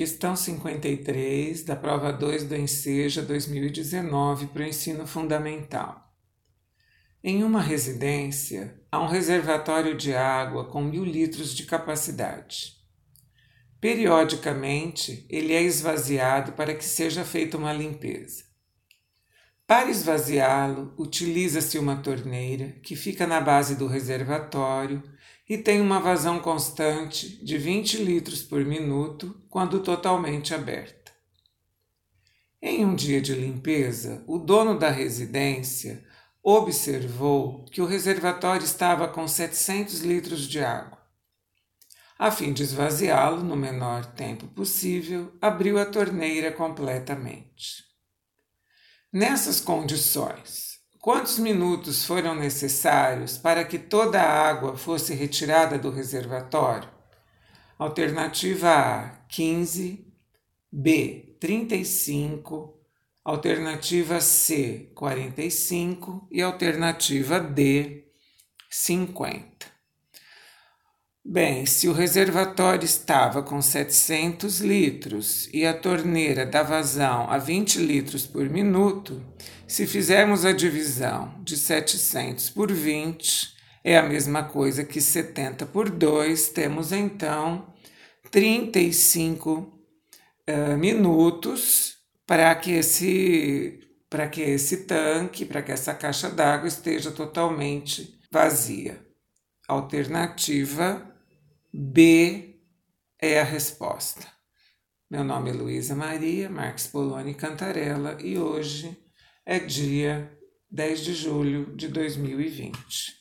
Questão 53 da prova 2 do Enseja 2019 para o ensino fundamental. Em uma residência, há um reservatório de água com mil litros de capacidade. Periodicamente, ele é esvaziado para que seja feita uma limpeza. Para esvaziá-lo, utiliza-se uma torneira que fica na base do reservatório e tem uma vazão constante de 20 litros por minuto quando totalmente aberta. Em um dia de limpeza, o dono da residência observou que o reservatório estava com 700 litros de água. A fim de esvaziá-lo no menor tempo possível, abriu a torneira completamente. Nessas condições, quantos minutos foram necessários para que toda a água fosse retirada do reservatório? Alternativa A: 15, B: 35, alternativa C: 45 e alternativa D: 50. Bem, se o reservatório estava com 700 litros e a torneira dá vazão a 20 litros por minuto, se fizermos a divisão de 700 por 20, é a mesma coisa que 70 por 2, temos então 35 uh, eh, minutos para que esse para que esse tanque, para que essa caixa d'água esteja totalmente vazia. Alternativa B é a resposta. Meu nome é Luísa Maria Marques Poloni Cantarella e hoje é dia 10 de julho de 2020.